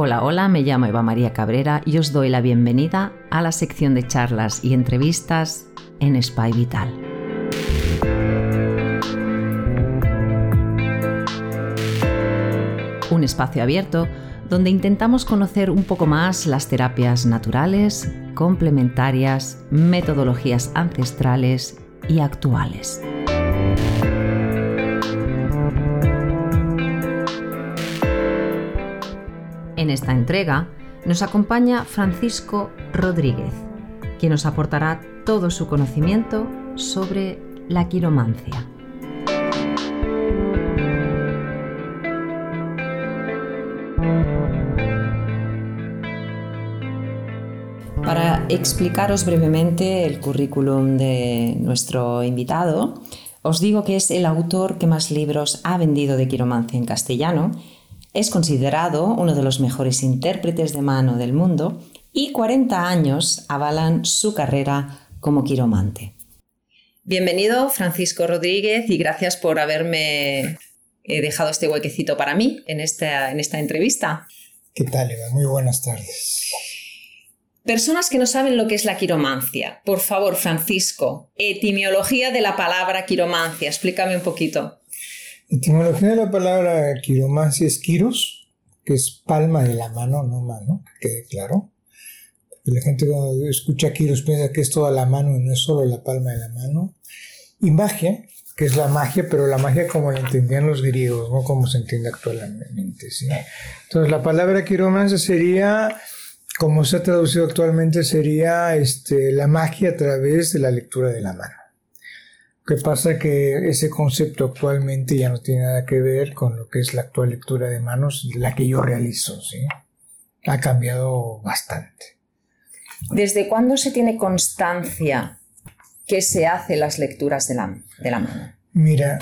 Hola, hola, me llamo Eva María Cabrera y os doy la bienvenida a la sección de charlas y entrevistas en Spy Vital. Un espacio abierto donde intentamos conocer un poco más las terapias naturales, complementarias, metodologías ancestrales y actuales. Esta entrega nos acompaña Francisco Rodríguez, quien nos aportará todo su conocimiento sobre la quiromancia. Para explicaros brevemente el currículum de nuestro invitado, os digo que es el autor que más libros ha vendido de quiromancia en castellano, es considerado uno de los mejores intérpretes de mano del mundo y 40 años avalan su carrera como quiromante. Bienvenido, Francisco Rodríguez, y gracias por haberme eh, dejado este huequecito para mí en esta, en esta entrevista. ¿Qué tal, Eva? Muy buenas tardes. Personas que no saben lo que es la quiromancia. Por favor, Francisco, etimología de la palabra quiromancia. Explícame un poquito. Etimología de la palabra quiromancia es quiros, que es palma de la mano, no mano, que quede claro. La gente cuando escucha quiros piensa que es toda la mano y no es solo la palma de la mano. Y magia, que es la magia, pero la magia como la entendían los griegos, no como se entiende actualmente. ¿sí? Entonces la palabra quiromancia sería como se ha traducido actualmente, sería este, la magia a través de la lectura de la mano. Que pasa es que ese concepto actualmente ya no tiene nada que ver con lo que es la actual lectura de manos, la que yo realizo, ¿sí? Ha cambiado bastante. ¿Desde cuándo se tiene constancia que se hacen las lecturas de la, de la mano? Mira,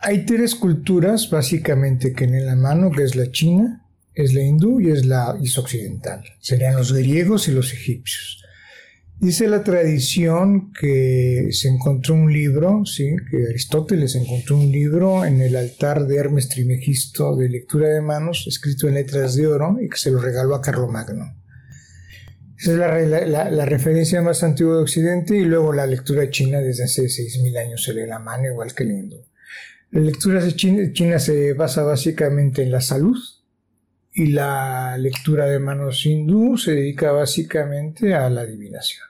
hay tres culturas básicamente que en la mano, que es la china, es la hindú y es la occidental. Serían los griegos y los egipcios. Dice la tradición que se encontró un libro, ¿sí? que Aristóteles encontró un libro en el altar de Hermes Trimegisto de lectura de manos, escrito en letras de oro, y que se lo regaló a Carlomagno. Esa es la, referencia más antigua de Occidente, y luego la lectura china desde hace 6.000 años se lee la mano, igual que el hindú. La lectura china, china se basa básicamente en la salud, y la lectura de manos hindú se dedica básicamente a la adivinación.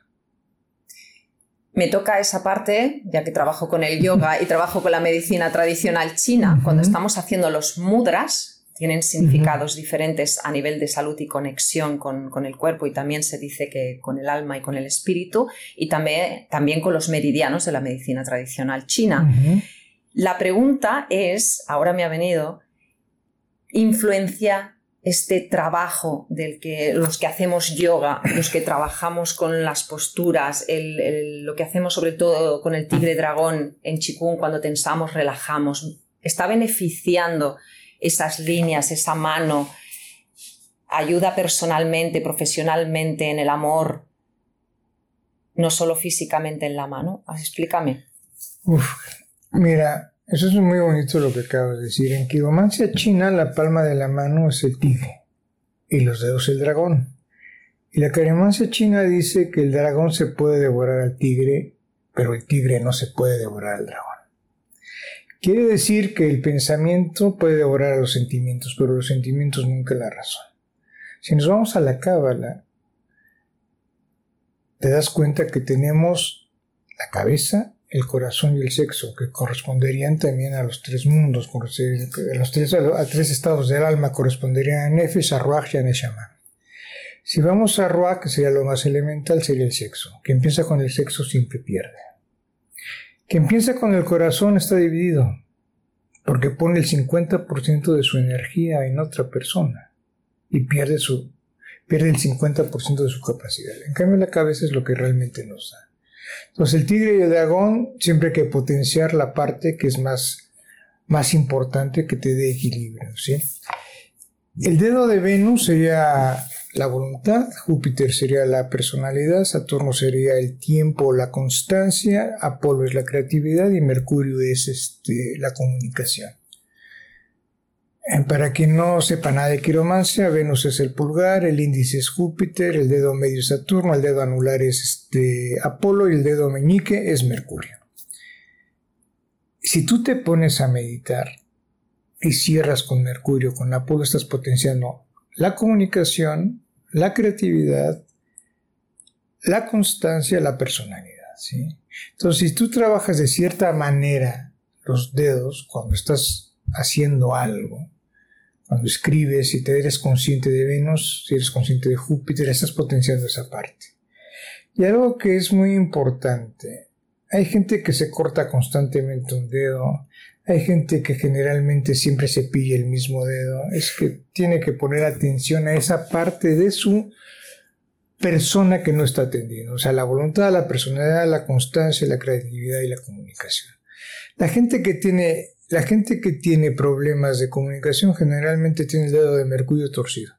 Me toca esa parte, ya que trabajo con el yoga y trabajo con la medicina tradicional china, cuando estamos haciendo los mudras, tienen significados diferentes a nivel de salud y conexión con, el cuerpo y también se dice que con el alma y con el espíritu y también, también con los meridianos de la medicina tradicional china. La pregunta es, ahora me ha venido, influencia este trabajo del que los que hacemos yoga, los que trabajamos con las posturas, lo que hacemos sobre todo con el tigre dragón en Chikung cuando tensamos, relajamos, está beneficiando esas líneas, esa mano, ayuda personalmente, profesionalmente en el amor, no solo físicamente en la mano. Explícame. mira, eso es muy bonito lo que acabas de decir. En quiromancia china, la palma de la mano es el tigre y los dedos el dragón. Y la quiromancia china dice que el dragón se puede devorar al tigre, pero el tigre no se puede devorar al dragón. Quiere decir que el pensamiento puede devorar a los sentimientos, pero los sentimientos nunca la razón. Si nos vamos a la cábala, te das cuenta que tenemos la cabeza, el corazón y el sexo, que corresponderían también a los tres mundos, a los tres, a estados del alma corresponderían a Nefesh, a Ruach y a Neshama. Si vamos a Ruach, que sería lo más elemental, sería el sexo. Quien piensa con el sexo siempre pierde. Quien piensa con el corazón está dividido, porque pone el 50% de su energía en otra persona y pierde, su, pierde el 50% de su capacidad. En cambio, la cabeza es lo que realmente nos da. Entonces el tigre y el dragón siempre hay que potenciar la parte que es más, más importante que te dé equilibrio. ¿sí? El dedo de Venus sería la voluntad, Júpiter sería la personalidad, Saturno sería el tiempo, la constancia, Apolo es la creatividad y Mercurio es este, la comunicación. Para quien no sepa nada de quiromancia, Venus es el pulgar, el índice es Júpiter, el dedo medio es Saturno, el dedo anular es este Apolo y el dedo meñique es Mercurio. Si tú te pones a meditar y cierras con Mercurio, con Apolo, estás potenciando la comunicación, la creatividad, la constancia, la personalidad. ¿sí? Entonces, si tú trabajas de cierta manera los dedos cuando estás haciendo algo, cuando escribes, si te eres consciente de Venus, si eres consciente de Júpiter, estás potenciando esa parte. Y algo que es muy importante, hay gente que se corta constantemente un dedo, hay gente que generalmente siempre se pilla el mismo dedo, es que tiene que poner atención a esa parte de su persona que no está atendiendo, o sea, la voluntad, la personalidad, la constancia, la creatividad y la comunicación. La gente que tiene la gente que tiene problemas de comunicación generalmente tiene el dedo de mercurio torcido.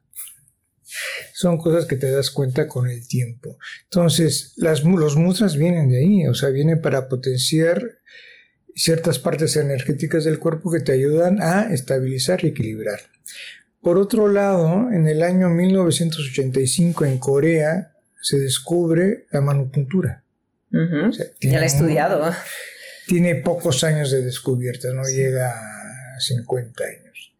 Son cosas que te das cuenta con el tiempo. Entonces, las, los mudras vienen de ahí, o sea, vienen para potenciar ciertas partes energéticas del cuerpo que te ayudan a estabilizar y equilibrar. Por otro lado, en el año 1985 en Corea se descubre la manupuntura. ya la he estudiado tiene pocos años de descubierta, no llega a 50 años.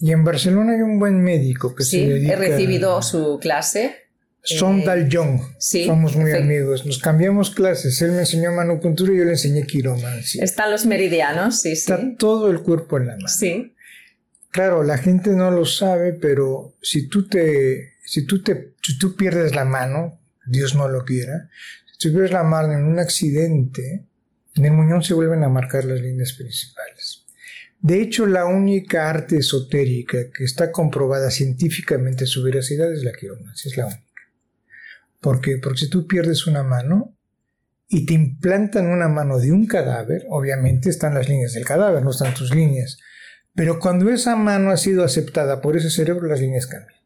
Y en Barcelona hay un buen médico que se dedica... he recibido su clase. Son Dal Jong. Somos muy amigos. Nos cambiamos clases. Él me enseñó manupuntura y yo le enseñé quiromancia. Están los meridianos, sí, Está todo el cuerpo en la mano. Sí. Claro, la gente no lo sabe, pero si tú te, si tú te, si tú pierdes la mano, Dios no lo quiera, si tú pierdes la mano en un accidente, en el muñón se vuelven a marcar las líneas principales. De hecho, la única arte esotérica que está comprobada científicamente su veracidad es la quiromancia, es la única. ¿Por qué? Porque si tú pierdes una mano y te implantan una mano de un cadáver, obviamente están las líneas del cadáver, no están tus líneas. Pero cuando esa mano ha sido aceptada por ese cerebro, las líneas cambian.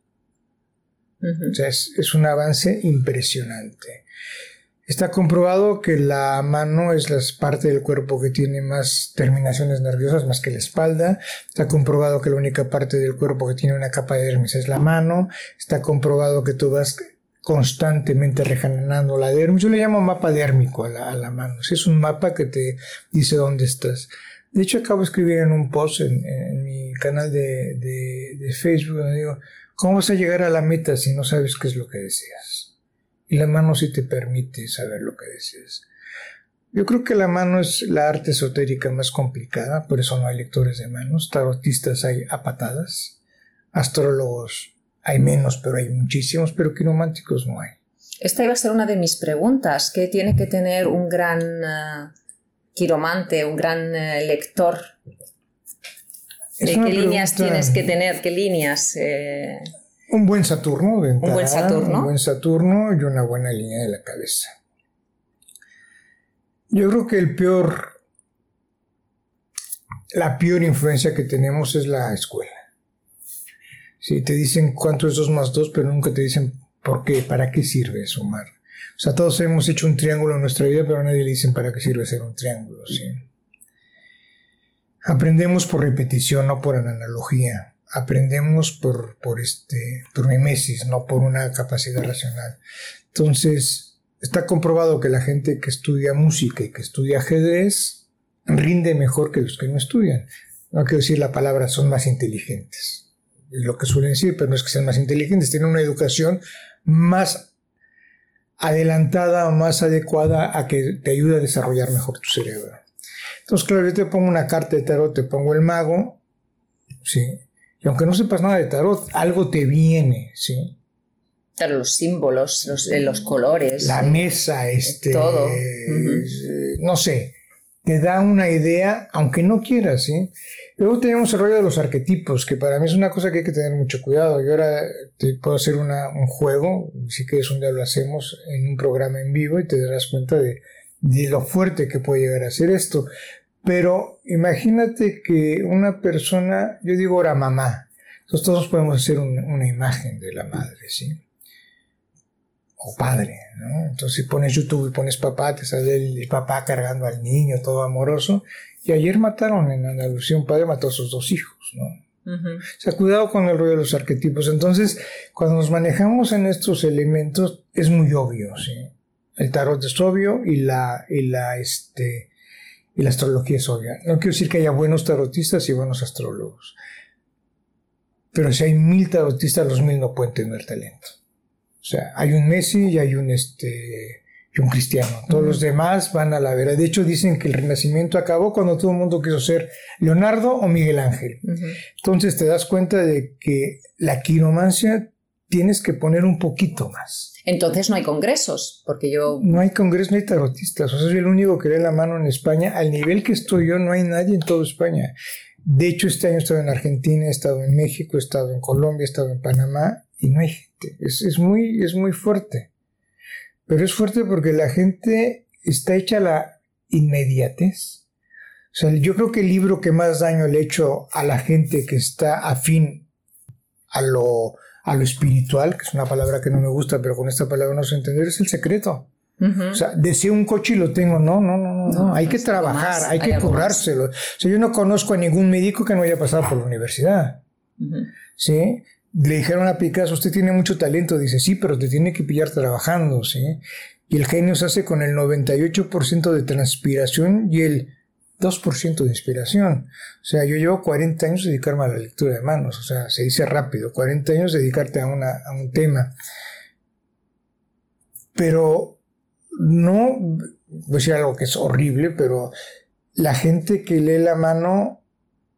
O sea, es un avance impresionante. Está comprobado que la mano es la parte del cuerpo que tiene más terminaciones nerviosas más que la espalda. Está comprobado que la única parte del cuerpo que tiene una capa de dermis es la mano. Está comprobado que tú vas constantemente regenerando la dermis. Yo le llamo mapa dérmico a la, mano. Es un mapa que te dice dónde estás. De hecho, acabo de escribir en un post en, mi canal de, de Facebook donde digo, ¿cómo vas a llegar a la meta si no sabes qué es lo que deseas? Y la mano sí te permite saber lo que deseas. Yo creo que la mano es la arte esotérica más complicada, por eso no hay lectores de manos. Tarotistas hay a patadas. Astrólogos hay menos, pero hay muchísimos, pero quirománticos no hay. Esta iba a ser una de mis preguntas. ¿Qué tiene que tener un gran uh, quiromante, un gran uh, lector? ¿De qué líneas tienes que tener? ¿Qué líneas? Eh? Un buen Saturno, de un buen Saturno. Un buen Saturno y una buena línea de la cabeza. Yo creo que el peor, la peor influencia que tenemos es la escuela. Si te dicen cuánto es 2 más 2, pero nunca te dicen por qué, para qué sirve sumar. O sea, todos hemos hecho un triángulo en nuestra vida, pero a nadie le dicen para qué sirve ser un triángulo. ¿sí? Aprendemos por repetición, no por analogía aprendemos por, por, este, por mimesis, no por una capacidad racional. Entonces, está comprobado que la gente que estudia música y que estudia ajedrez rinde mejor que los que no estudian. No quiero decir la palabra son más inteligentes. Es lo que suelen decir, pero no es que sean más inteligentes, tienen una educación más adelantada o más adecuada a que te ayude a desarrollar mejor tu cerebro. Entonces, claro, yo te pongo una carta de tarot, te pongo el mago, sí, y aunque no sepas nada de tarot, algo te viene, ¿sí? Claro, los símbolos, los, eh, los colores. La mesa, este. Todo. Eh, no sé. Te da una idea, aunque no quieras, ¿sí? Luego tenemos el rollo de los arquetipos, que para mí es una cosa que hay que tener mucho cuidado. Yo ahora te puedo hacer un juego, si quieres un día lo hacemos en un programa en vivo y te darás cuenta de, de lo fuerte que puede llegar a ser esto. Pero imagínate que una persona, yo digo ahora mamá, entonces todos podemos hacer una imagen de la madre, ¿sí? O padre, ¿no? Entonces si pones YouTube y pones papá, te sale el papá cargando al niño, todo amoroso. Y ayer mataron en Andalucía, un padre mató a sus dos hijos, ¿no? O sea, cuidado con el rollo de los arquetipos. Entonces, cuando nos manejamos en estos elementos, es muy obvio, ¿sí? El tarot es obvio y la, y la, este, y la astrología es obvia. No quiero decir que haya buenos tarotistas y buenos astrólogos. Pero si hay mil tarotistas, los mil no pueden tener talento. O sea, hay un Messi y hay un, este, y un cristiano. Todos los demás van a la vera. De hecho, dicen que el renacimiento acabó cuando todo el mundo quiso ser Leonardo o Miguel Ángel. Entonces te das cuenta de que la quiromancia tienes que poner un poquito más. Entonces no hay congresos, porque yo... No hay congresos, no hay tarotistas. O sea, soy el único que lee la mano en España. Al nivel que estoy yo, no hay nadie en toda España. De hecho, este año he estado en Argentina, he estado en México, he estado en Colombia, he estado en Panamá y no hay gente. Es, muy, es muy fuerte. Pero es fuerte porque la gente está hecha a la inmediatez. O sea, yo creo que el libro que más daño le ha hecho a la gente que está afín a lo a lo espiritual, que es una palabra que no me gusta, pero con esta palabra no se entender, es el secreto. O sea, deseo un coche y lo tengo. No, no, no, no. hay que trabajar, hay, que currárselo. O sea, yo no conozco a ningún médico que no haya pasado por la universidad. ¿Sí? Le dijeron a Picasso, usted tiene mucho talento. Dice, sí, pero te tiene que pillar trabajando. ¿Sí? Y el genio se hace con el 98% de transpiración y el 2% de inspiración. O sea, yo llevo 40 años dedicarme a la lectura de manos, o sea, se dice rápido, 40 años dedicarte a, una, a un tema. Pero no, voy a decir algo que es horrible, pero la gente que lee la mano,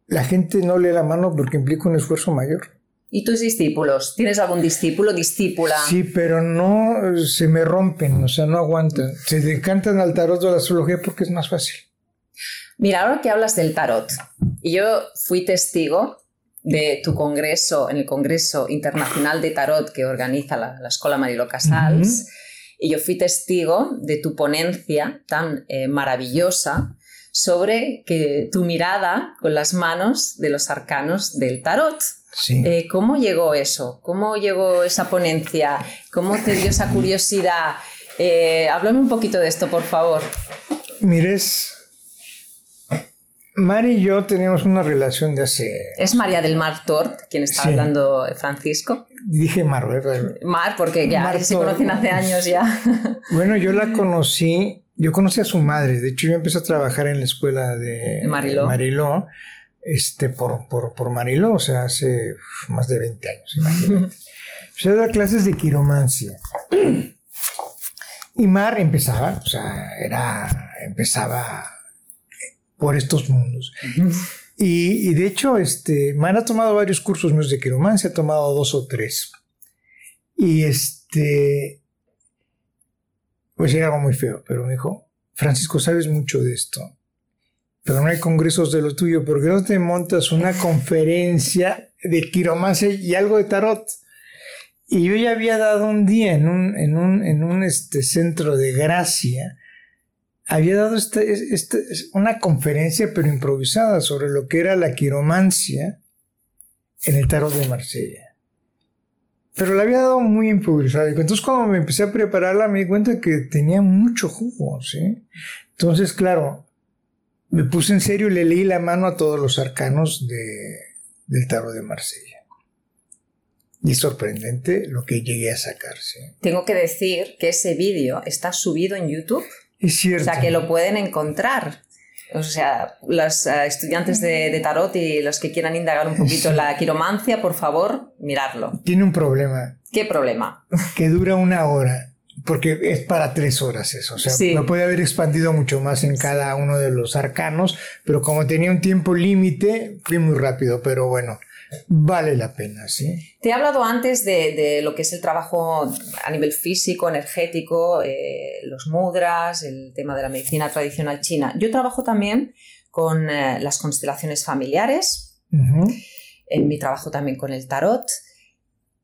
la gente no lee la mano porque implica un esfuerzo mayor. ¿Y tus discípulos? ¿Tienes algún discípulo, discípula? Sí, pero no se me rompen, o sea, no aguantan. Se decantan al tarot de la astrología porque es más fácil. Mira, ahora que hablas del tarot, y yo fui testigo de tu congreso, en el Congreso Internacional de Tarot que organiza la, Escuela Marilo Casals, y yo fui testigo de tu ponencia tan eh, maravillosa sobre que tu mirada con las manos de los arcanos del tarot. Eh, ¿Cómo llegó eso? ¿Cómo llegó esa ponencia? ¿Cómo te dio esa curiosidad? Eh, háblame un poquito de esto, por favor. Mires, Mari y yo tenemos una relación de hace... Es María del Mar Tort, quien está hablando Francisco. Dije Mar, ¿verdad? Mar, porque ya se conocen hace años ya. Bueno, yo la conocí, yo conocí a su madre, de hecho yo empecé a trabajar en la escuela de Mariló, Mariló este, por, por, por Mariló, o sea, hace más de 20 años, imagínate. Yo daba clases de quiromancia. Y Mar empezaba, o sea, era, empezaba por estos mundos. y, de hecho, este, Man ha tomado varios cursos míos de quiromancia, ha tomado dos o tres. Y este, pues era algo muy feo, pero me dijo, Francisco, sabes mucho de esto, pero no hay congresos de lo tuyo, ¿por qué no te montas una conferencia de quiromancia y algo de tarot? Y yo ya había dado un día en un, en un, en un este, centro de gracia había dado este, este, una conferencia, pero improvisada, sobre lo que era la quiromancia en el tarot de Marsella. Pero la había dado muy improvisada. Entonces, cuando me empecé a prepararla, me di cuenta que tenía mucho jugo, ¿sí? Entonces, claro, me puse en serio y le leí la mano a todos los arcanos de, del tarot de Marsella. Y es sorprendente lo que llegué a sacar, ¿sí? Tengo que decir que ese vídeo está subido en YouTube. Es cierto. O sea, que lo pueden encontrar. O sea, los eh, estudiantes de, tarot y los que quieran indagar un poquito la quiromancia, por favor, mirarlo. Tiene un problema. ¿Qué problema? Que dura una hora. Porque es para tres horas eso. O sea, lo puede haber expandido mucho más en cada uno de los arcanos, pero como tenía un tiempo límite, fui muy rápido. Pero bueno, vale la pena, ¿sí? Te he hablado antes de, lo que es el trabajo a nivel físico, energético, eh, los mudras, el tema de la medicina tradicional china. Yo trabajo también con eh, las constelaciones familiares, en mi trabajo también con el tarot.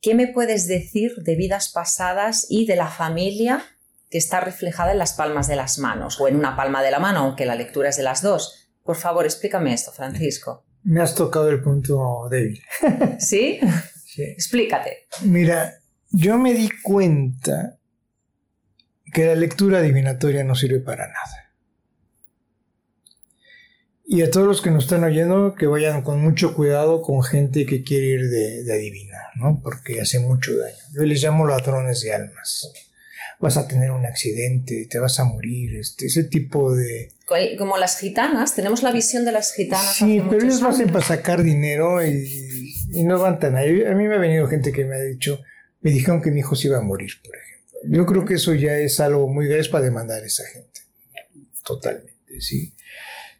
¿Qué me puedes decir de vidas pasadas y de la familia que está reflejada en las palmas de las manos o en una palma de la mano, aunque la lectura es de las dos? Por favor, explícame esto, Francisco. Me has tocado el punto débil. ¿Sí? sí. Explícate. Mira, yo me di cuenta que la lectura adivinatoria no sirve para nada. Y a todos los que nos están oyendo, que vayan con mucho cuidado con gente que quiere ir de, de adivinar, ¿no? Porque hace mucho daño. Yo les llamo ladrones de almas. Vas a tener un accidente, te vas a morir, este, ese tipo de... Como las gitanas, tenemos la visión de las gitanas. Sí, pero ellos lo hacen para sacar dinero y, y no van tan ahí. A mí me ha venido gente que me ha dicho, me dijeron que mi hijo se iba a morir, por ejemplo. Yo creo que eso ya es algo muy grave para demandar a esa gente. Totalmente, sí.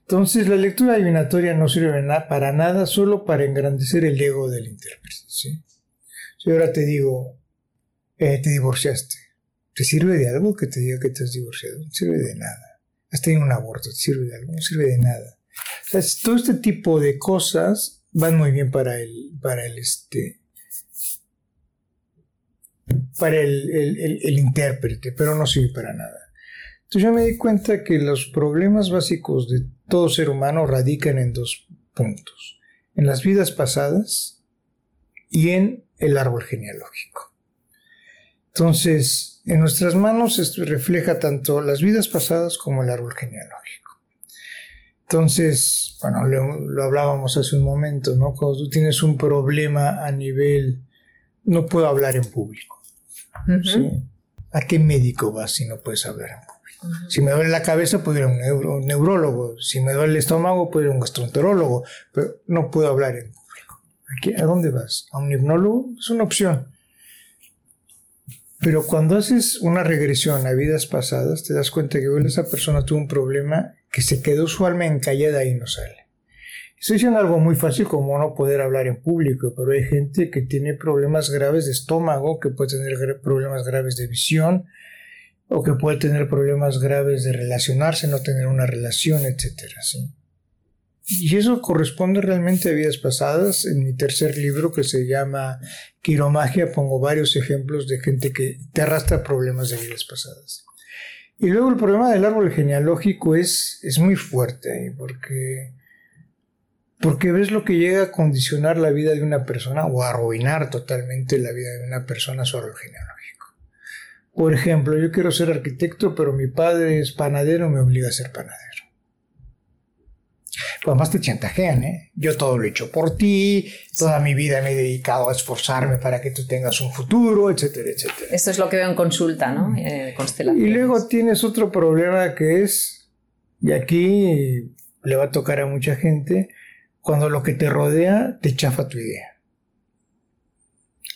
Entonces la lectura adivinatoria no sirve para nada, solo para engrandecer el ego del intérprete. ¿sí? Si ahora te digo, eh, te divorciaste, ¿te sirve de algo que te diga que te has divorciado? No sirve de nada. Has tenido un aborto, ¿te sirve de algo? No sirve de nada. Todo este tipo de cosas van muy bien para el, para el, este, para el, el, el intérprete, pero no sirve para nada. Entonces yo me di cuenta que los problemas básicos de todo ser humano radican en dos puntos, en las vidas pasadas y en el árbol genealógico. Entonces, en nuestras manos esto refleja tanto las vidas pasadas como el árbol genealógico. Entonces, bueno, lo, hablábamos hace un momento, ¿no? Cuando tú tienes un problema a nivel, no puedo hablar en público. ¿A qué médico vas si no puedes hablar en público? Si me duele la cabeza, puedo ir a un, neurólogo. Si me duele el estómago, puedo ir a un gastroenterólogo. Pero no puedo hablar en público. ¿A dónde vas? ¿A un hipnólogo? Es una opción. Pero cuando haces una regresión a vidas pasadas, te das cuenta que esa persona tuvo un problema que se quedó su alma encallada y no sale. Estoy diciendo algo muy fácil como no poder hablar en público, pero hay gente que tiene problemas graves de estómago, que puede tener problemas graves de visión, o que puede tener problemas graves de relacionarse, no tener una relación, etc. Y eso corresponde realmente a vidas pasadas. En mi tercer libro, que se llama Quiromagia, pongo varios ejemplos de gente que te arrastra problemas de vidas pasadas. Y luego el problema del árbol genealógico es, es muy fuerte, porque, porque ves lo que llega a condicionar la vida de una persona o a arruinar totalmente la vida de una persona su árbol genealógico. Por ejemplo, yo quiero ser arquitecto, pero mi padre es panadero, me obliga a ser panadero. Pues además te chantajean, ¿eh? Yo todo lo he hecho por ti, toda mi vida me he dedicado a esforzarme para que tú tengas un futuro, etcétera, etcétera. Esto es lo que veo en consulta, ¿no? Eh, y luego tienes otro problema que es, y aquí le va a tocar a mucha gente, cuando lo que te rodea te chafa tu idea.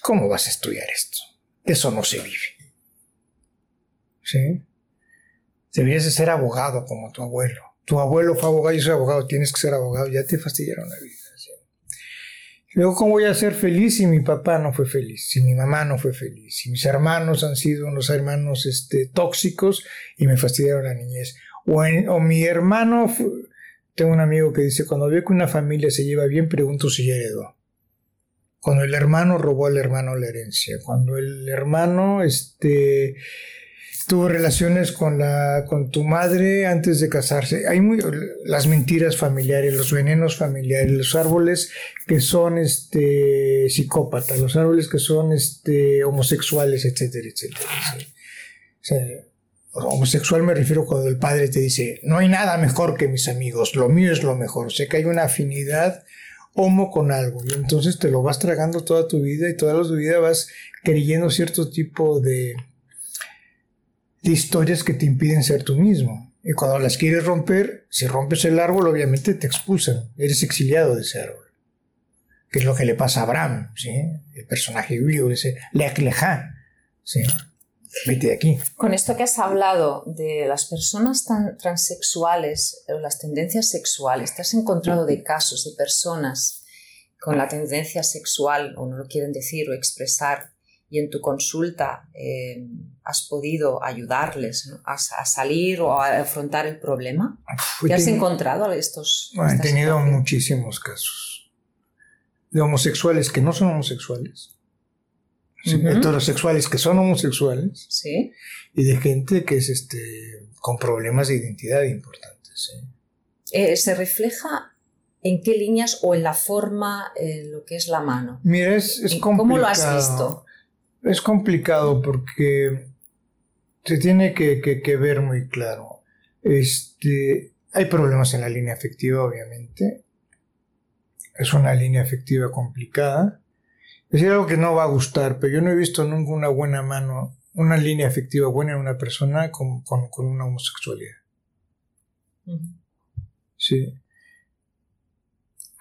¿Cómo vas a estudiar esto? Eso no se vive. ¿sí? Debías de ser abogado como tu abuelo. Tu abuelo fue abogado yo soy abogado, tienes que ser abogado, ya te fastidiaron la vida. Luego, ¿cómo voy a ser feliz si mi papá no fue feliz? Si mi mamá no fue feliz? Si mis hermanos han sido unos hermanos este, tóxicos y me fastidiaron la niñez. O, o mi hermano, tengo un amigo que dice, cuando veo que una familia se lleva bien, pregunto si ya heredó. Cuando el hermano robó al hermano la herencia. Cuando el hermano, este tuvo relaciones con, la, con tu madre antes de casarse. Hay muy, las mentiras familiares, los venenos familiares, los árboles que son este, psicópatas, los árboles que son este, homosexuales, etcétera, etcétera. homosexual me refiero cuando el padre te dice, no hay nada mejor que mis amigos, lo mío es lo mejor. Sea que hay una afinidad homo con algo y entonces te lo vas tragando toda tu vida y toda tu vida vas creyendo cierto tipo de de historias que te impiden ser tú mismo. Y cuando las quieres romper, si rompes el árbol, obviamente te expulsan. Eres exiliado de ese árbol. Que es lo que le pasa a Abraham, ¿sí? El personaje bíblico, ese Leacleja, ¿sí? Vete de aquí. Con esto que has hablado de las personas tan transexuales o las tendencias sexuales, ¿te has encontrado de casos de personas con la tendencia sexual, o no lo quieren decir o expresar, y en tu consulta eh, has podido ayudarles a, salir o a afrontar el problema? ¿Te has encontrado estos? he tenido muchísimos casos de homosexuales que no son homosexuales, de heterosexuales que son homosexuales, ¿Sí? y de gente que es este con problemas de identidad importantes. Eh, ¿Se refleja en qué líneas o en la forma, en lo que es la mano? Mira, es, es complicado. ¿Cómo lo has visto? Es complicado porque se tiene que, ver muy claro. Este, Hay problemas en la línea afectiva, obviamente. Es una línea afectiva complicada. Es decir, algo que no va a gustar, pero yo no he visto nunca una buena mano, una línea afectiva buena en una persona con, una homosexualidad. Sí.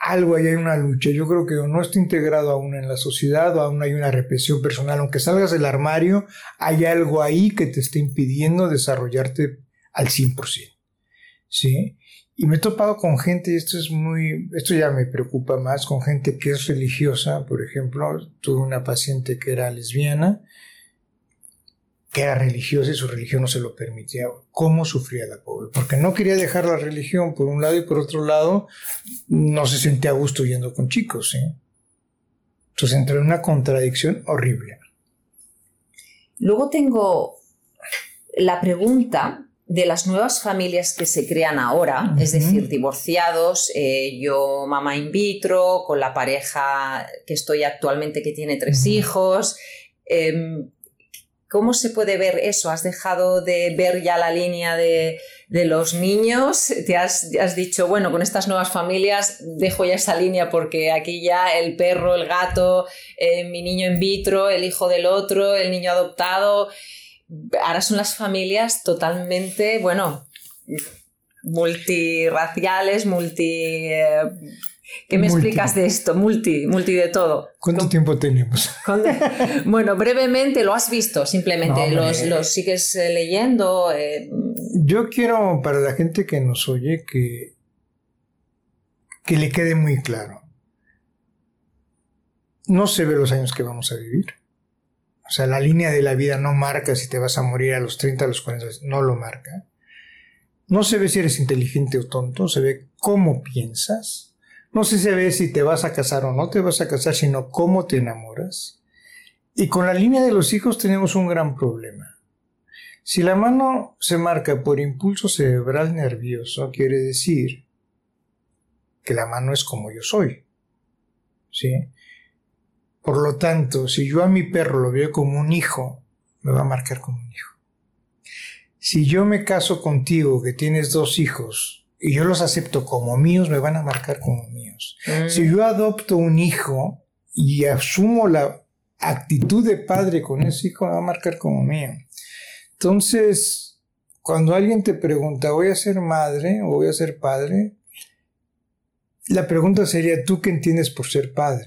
Algo ahí hay una lucha. Yo creo que no está integrado aún en la sociedad o aún hay una represión personal. Aunque salgas del armario, hay algo ahí que te está impidiendo desarrollarte al 100%. ¿Sí? Y me he topado con gente, esto es muy, esto ya me preocupa más, con gente que es religiosa, por ejemplo, tuve una paciente que era lesbiana, que era religiosa y su religión no se lo permitía. ¿Cómo sufría la pobre? Porque no quería dejar la religión por un lado y por otro lado no se sentía a gusto yendo con chicos. ¿sí? Entonces entró en una contradicción horrible. Luego tengo la pregunta de las nuevas familias que se crean ahora, es decir, divorciados, eh, yo mamá in vitro, con la pareja que estoy actualmente que tiene tres hijos. Em, ¿Cómo se puede ver eso? ¿Has dejado de ver ya la línea de, los niños? ¿Te has, dicho, bueno, con estas nuevas familias dejo ya esa línea porque aquí ya el perro, el gato, eh, mi niño in vitro, el hijo del otro, el niño adoptado ahora son las familias totalmente, bueno, multiraciales, multi... Eh, ¿Qué me explicas de esto? Multi, multi de todo. ¿Cuánto tiempo tenemos? bueno, brevemente lo has visto, simplemente. los, sigues eh, leyendo. Eh, Yo quiero, para la gente que nos oye, que, que le quede muy claro. No se ve los años que vamos a vivir. O sea, la línea de la vida no marca si te vas a morir a los 30, a los 40, no lo marca. No se ve si eres inteligente o tonto, se ve cómo piensas. No se ve si te vas a casar o no te vas a casar, sino cómo te enamoras. Y con la línea de los hijos tenemos un gran problema. Si la mano se marca por impulso cerebral nervioso, quiere decir que la mano es como yo soy. ¿Sí? Por lo tanto, si yo a mi perro lo veo como un hijo, me va a marcar como un hijo. Si yo me caso contigo, que tienes dos hijos, y yo los acepto como míos, me van a marcar como míos. Mm. Si yo adopto un hijo y asumo la actitud de padre con ese hijo, me va a marcar como mío. Entonces, cuando alguien te pregunta, ¿voy a ser madre o voy a ser padre? La pregunta sería, ¿tú qué entiendes por ser padre?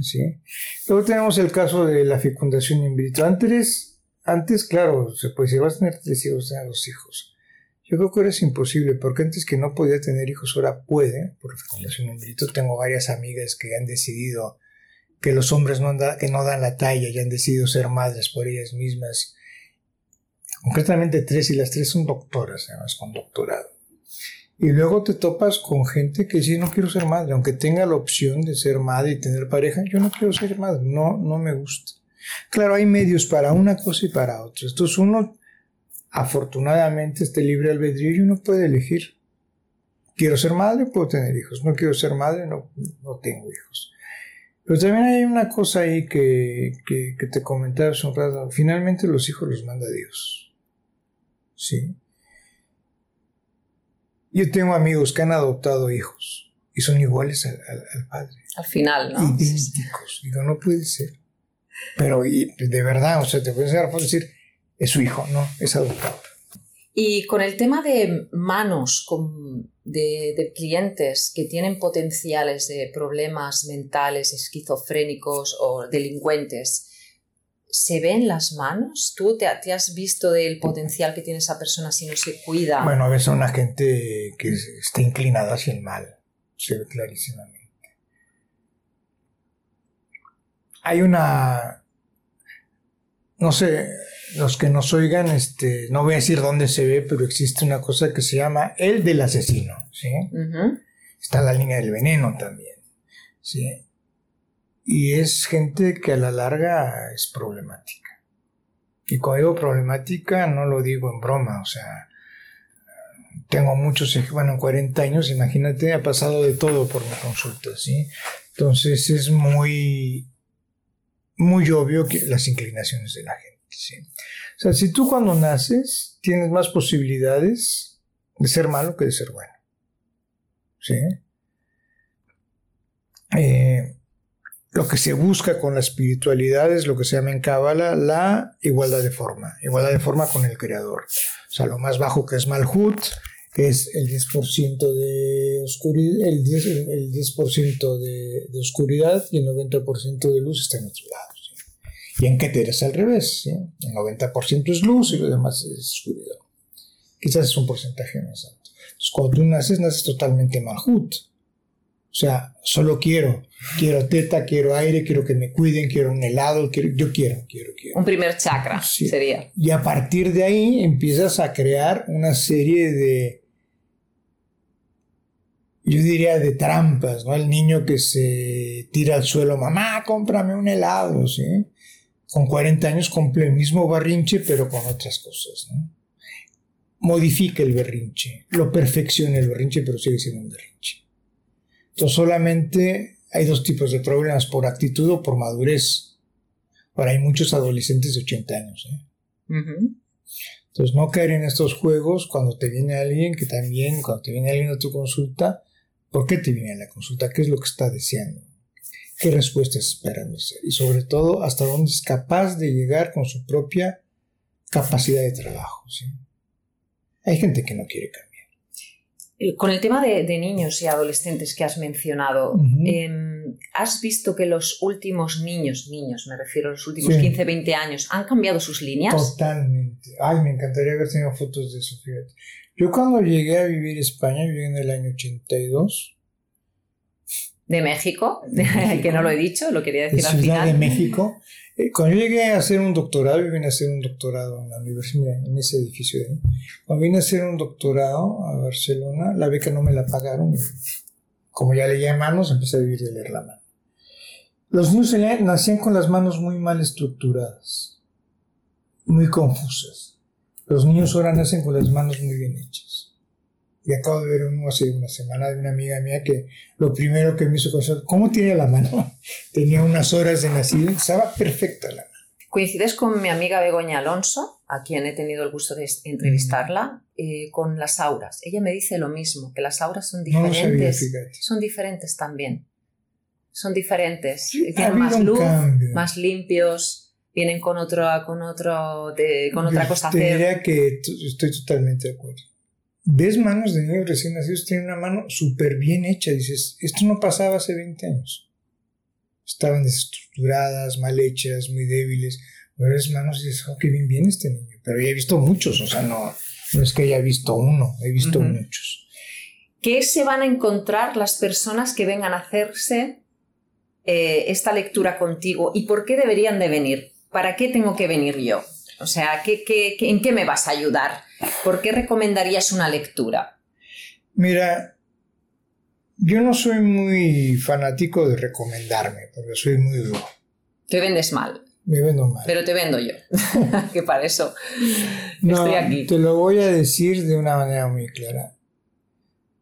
¿sí? Luego tenemos el caso de la fecundación in vitro. Antes, antes claro, se puede decir, vas a tener tres hijos, tener dos hijos. Yo creo que ahora es imposible, porque antes que no podía tener hijos, ahora puede, por fecundación in vitro. Tengo varias amigas que han decidido que los hombres no dan la talla y han decidido ser madres por ellas mismas. Concretamente tres, y las tres son doctoras, además, con doctorado. Y luego te topas con gente que dice, no quiero ser madre, aunque tenga la opción de ser madre y tener pareja, yo no quiero ser madre, no, no me gusta. Claro, hay medios para una cosa y para otra. Entonces uno, afortunadamente, este libre albedrío y uno puede elegir. Quiero ser madre, puedo tener hijos. No quiero ser madre, no, no tengo hijos. Pero también hay una cosa ahí que, que, que te comentaba hace un rato. Finalmente los hijos los manda Dios. Sí. Yo tengo amigos que han adoptado hijos y son iguales al, padre. Al final, ¿no? Idénticos. Digo, no puede ser. Pero de verdad, o sea, te puedes decir, es su hijo, no, es adoptado. Y con el tema de manos de, de, clientes que tienen potenciales de problemas mentales, esquizofrénicos o delincuentes, ¿Se ven las manos? ¿Tú te, has visto del potencial que tiene esa persona si no se cuida? Bueno, a veces una gente que está inclinada hacia el mal, se ve clarísimamente. Hay una, no sé, los que nos oigan, este, no voy a decir dónde se ve, pero existe una cosa que se llama el del asesino, ¿sí? Está la línea del veneno también, ¿sí? Y es gente que a la larga es problemática. Y cuando digo problemática no lo digo en broma, o sea, tengo muchos, bueno, en 40 años, imagínate, ha pasado de todo por mi consulta, ¿sí? Entonces es muy, muy obvio que las inclinaciones de la gente, O sea, si tú cuando naces tienes más posibilidades de ser malo que de ser bueno. ¿Sí? Eh, lo que se busca con la espiritualidad es lo que se llama en Cábala la igualdad de forma, igualdad de forma con el Creador. O sea, lo más bajo que es Malhut, que es el 10% de oscuridad, el 10%, el 10 de, de, oscuridad y el 90% de luz está en otro lado. Y en Keter es al revés, ¿sí? el 90% es luz y lo demás es oscuridad. Quizás es un porcentaje más alto. Entonces, cuando tú naces, naces totalmente Malhut. O sea, solo quiero, quiero teta, quiero aire, quiero que me cuiden, quiero un helado, quiero, yo quiero, quiero, quiero. Un primer chakra sería. Y a partir de ahí empiezas a crear una serie de, yo diría de trampas, ¿no? El niño que se tira al suelo, mamá, cómprame un helado, ¿sí? Con 40 años cumple el mismo barrinche, pero con otras cosas, ¿no? Modifica el berrinche, lo perfecciona el berrinche, pero sigue siendo un berrinche. Entonces solamente hay dos tipos de problemas, por actitud o por madurez. Ahora hay muchos adolescentes de 80 años. ¿eh? Entonces no caer en estos juegos cuando te viene alguien que también, cuando te viene alguien a tu consulta, ¿por qué te viene a la consulta? ¿Qué es lo que está deseando? ¿Qué respuestas esperando hacer? Y sobre todo, hasta dónde es capaz de llegar con su propia capacidad de trabajo. ¿sí? Hay gente que no quiere cambiar. Eh, con el tema de, niños y adolescentes que has mencionado, em, ¿has visto que los últimos niños, niños, me refiero a los últimos 15, 20 años, han cambiado sus líneas? Totalmente. Ay, me encantaría haber tenido fotos de eso, fíjate. Yo cuando llegué a vivir España, viví en el año 82. De México, que no lo he dicho, lo quería decir de al Ciudad de México. Eh, cuando yo llegué a hacer un doctorado, yo vine a hacer un doctorado en la universidad, en ese edificio de ahí. Cuando vine a hacer un doctorado a Barcelona, la beca no me la pagaron. Y como ya leía manos, empecé a vivir de leer la mano. Los niños nacían con las manos muy mal estructuradas, muy confusas. Los niños ahora nacen con las manos muy bien hechas. Y acabo de ver uno hace una semana de una amiga mía que lo primero que me hizo pensar, ¿cómo tiene la mano? Tenía unas horas de nacido, estaba perfecta la mano. Coincides con mi amiga Begoña Alonso, a quien he tenido el gusto de entrevistarla, eh, con las auras. Ella me dice lo mismo, que las auras son diferentes. son diferentes también. Son diferentes. Tienen más luz, más limpios, vienen con otro, con otro, con otra cosa. Te diría que estoy totalmente de acuerdo ves manos de niños recién nacidos, tienen una mano súper bien hecha. Dices, esto no pasaba hace 20 años. Estaban desestructuradas, mal hechas, muy débiles. Ahora ves manos y dices, oh, qué bien viene este niño. Pero ya he visto muchos, o sea, no, no es que haya visto uno, he visto muchos. ¿Qué se van a encontrar las personas que vengan a hacerse eh, esta lectura contigo y por qué deberían de venir? ¿Para qué tengo que venir yo? O sea, en qué me vas a ayudar? ¿Por qué recomendarías una lectura? Mira, yo no soy muy fanático de recomendarme, porque soy muy duro. Te vendes mal. Me vendo mal. Pero te vendo yo, que para eso estoy aquí. Te lo voy a decir de una manera muy clara.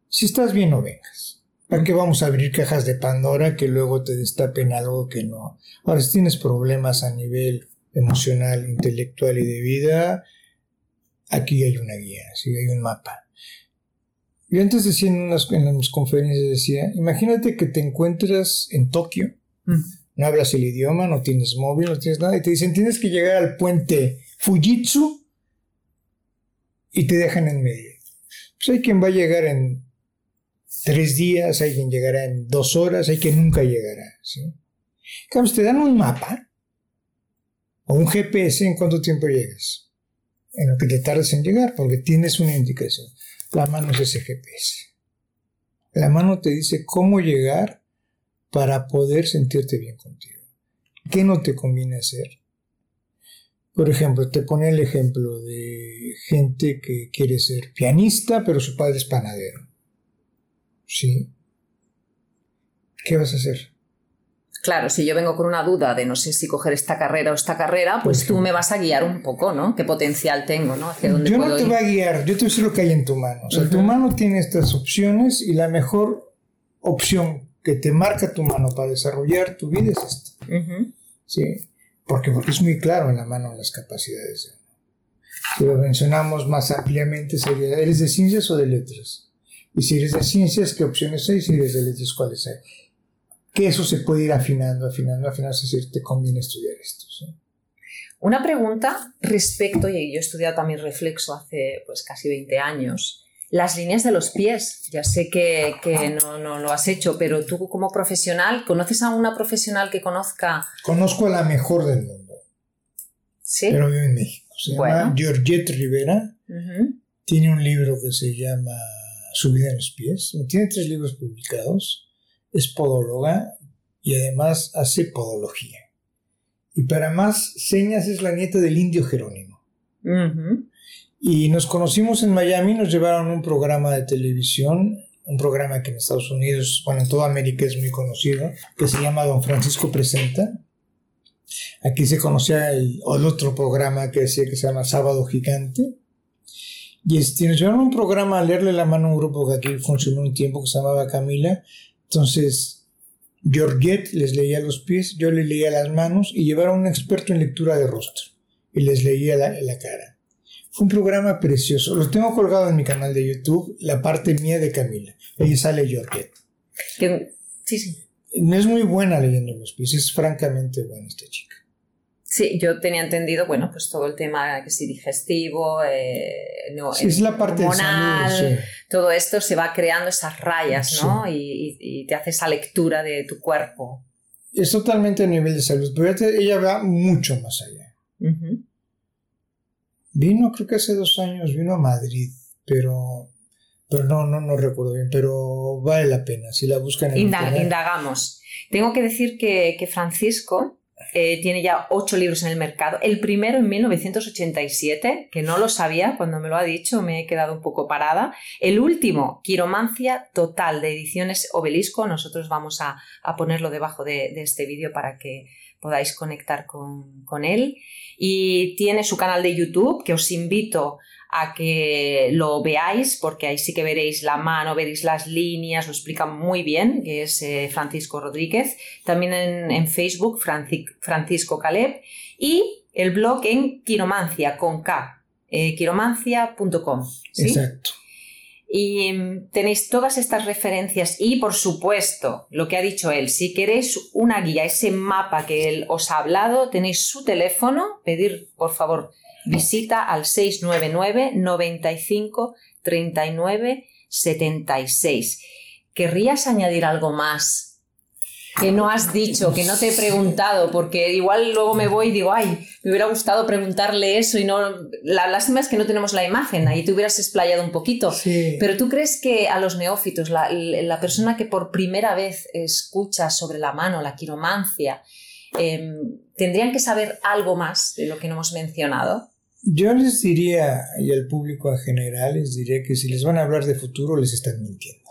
Si estás bien, no vengas. ¿Para qué vamos a abrir cajas de Pandora que luego te destapen algo que no? Ahora, si tienes problemas a nivel emocional, intelectual y de vida, aquí hay una guía, ¿sí? hay un mapa. Yo antes decía en, unas, en mis conferencias, decía, imagínate que te encuentras en Tokio, mm. no hablas el idioma, no tienes móvil, no tienes nada, y te dicen, tienes que llegar al puente Fujitsu y te dejan en medio. Pues hay quien va a llegar en tres días, hay quien llegará en dos horas, hay quien nunca llegará. ¿sí? te dan un mapa o un GPS en cuánto tiempo llegas. En lo que te tardas en llegar, porque tienes una indicación. La mano es ese GPS. La mano te dice cómo llegar para poder sentirte bien contigo. ¿Qué no te conviene hacer? Por ejemplo, te pone el ejemplo de gente que quiere ser pianista, pero su padre es panadero. ¿Sí? ¿Qué vas a hacer? Claro, si yo vengo con una duda de no sé si coger esta carrera o esta carrera, pues, tú me vas a guiar un poco, ¿no? ¿Qué potencial tengo, ¿no? Hacia dónde yo no te voy a guiar, yo te voy a decir lo que hay en tu mano. O sea, tu mano tiene estas opciones y la mejor opción que te marca tu mano para desarrollar tu vida es esta. ¿Sí? Porque, porque es muy claro en la mano las capacidades. Si lo mencionamos más ampliamente sería, ¿eres de ciencias o de letras? Y si eres de ciencias, ¿qué opciones hay? Si eres de letras, ¿cuáles hay? Que eso se puede ir afinando, afinando, afinando, es decir, te conviene estudiar esto. Una pregunta respecto, y yo he estudiado también reflexo hace pues casi 20 años, las líneas de los pies. Ya sé que, no, no, lo has hecho, pero tú como profesional, ¿conoces a una profesional que conozca? Conozco a la mejor del mundo. Sí. Pero vive en México. Se llama Georgette Rivera. Tiene un libro que se llama Su vida en los pies. Tiene tres libros publicados. Es podóloga y además hace podología. Y para más señas es la nieta del indio Jerónimo. Y nos conocimos en Miami, nos llevaron un programa de televisión, un programa que en Estados Unidos, bueno, en toda América es muy conocido, que se llama Don Francisco Presenta. Aquí se conocía el, otro programa que decía que se llama Sábado Gigante. Y este, nos llevaron un programa a leerle la mano a un grupo que aquí funcionó un tiempo que se llamaba Camila. Entonces, Georgette les leía los pies, yo le leía las manos y llevaron un experto en lectura de rostro y les leía la, la cara. Fue un programa precioso. Lo tengo colgado en mi canal de YouTube, la parte mía de Camila. Ahí sale Georgette. Sí, sí. No es muy buena leyendo los pies, es francamente buena esta chica. Sí, yo tenía entendido, bueno, pues todo el tema que sí digestivo, eh, no, sí, es la parte hormonal, todo esto se va creando esas rayas, ¿no? Y, te hace esa lectura de tu cuerpo. Es totalmente a nivel de salud, pero ella va mucho más allá. Vino, creo que hace dos años, vino a Madrid, pero, pero no, no, no recuerdo bien, pero vale la pena, si la buscan en Indagamos. Tengo que decir que, Francisco eh, tiene ya ocho libros en el mercado. El primero en 1987, que no lo sabía cuando me lo ha dicho, me he quedado un poco parada. El último, Quiromancia Total, de Ediciones Obelisco. Nosotros vamos a, ponerlo debajo de, de este vídeo para que podáis conectar con, con él y tiene su canal de YouTube que os invito a que lo veáis porque ahí sí que veréis la mano, veréis las líneas, lo explica muy bien, que es eh, Francisco Rodríguez. También en, Facebook, Francisco Caleb. Y el blog en Quiromancia, con K, eh, quiromancia.com. Exacto. Y mm, tenéis todas estas referencias y, por supuesto, lo que ha dicho él, si queréis una guía, ese mapa que él os ha hablado, tenéis su teléfono, pedir, por favor, visita al 699 95 39 76. ¿Querrías añadir algo más que no has dicho, que no te he preguntado, porque igual luego me voy y digo, ay, me hubiera gustado preguntarle eso y no... La lástima es que no tenemos la imagen, ahí te hubieras explayado un poquito. Pero tú crees que a los neófitos, la, persona que por primera vez escucha sobre la mano, la quiromancia, em, tendrían que saber algo más de lo que no hemos mencionado? Yo les diría, y al público en general, les diría que si les van a hablar de futuro, les están mintiendo.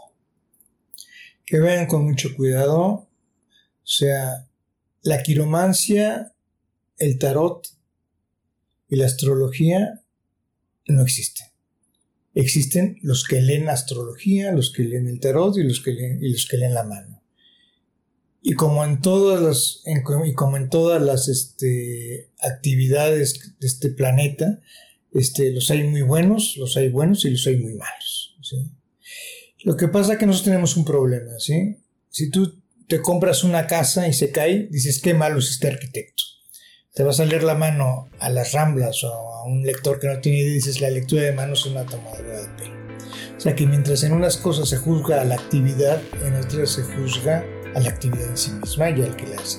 Que vean con mucho cuidado sea, la quiromancia, el tarot y la astrología no existen. Existen los que leen astrología, los que leen el tarot y los que leen, y los que leen la mano. Y como en todas las, y como en todas las este, actividades de este planeta, este, los hay muy buenos, los hay buenos y los hay muy malos. Lo que pasa es que nosotros tenemos un problema. ¿sí? Si tú te compras una casa y se cae, dices, qué malo es este arquitecto. Te vas a leer la mano a las ramblas o a un lector que no tiene idea y dices, la lectura de manos es una tomadura de pelo. O sea que mientras en unas cosas se juzga a la actividad, en otras se juzga a la actividad en sí misma y al que la hace.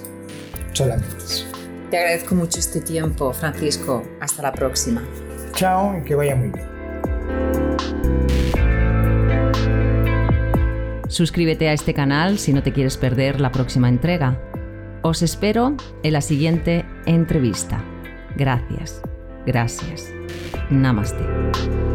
Solamente eso. Te agradezco mucho este tiempo, Francisco. Hasta la próxima. Chao y que vaya muy bien. Suscríbete a este canal si no te quieres perder la próxima entrega. Os espero en la siguiente entrevista. Gracias. Gracias. Namaste.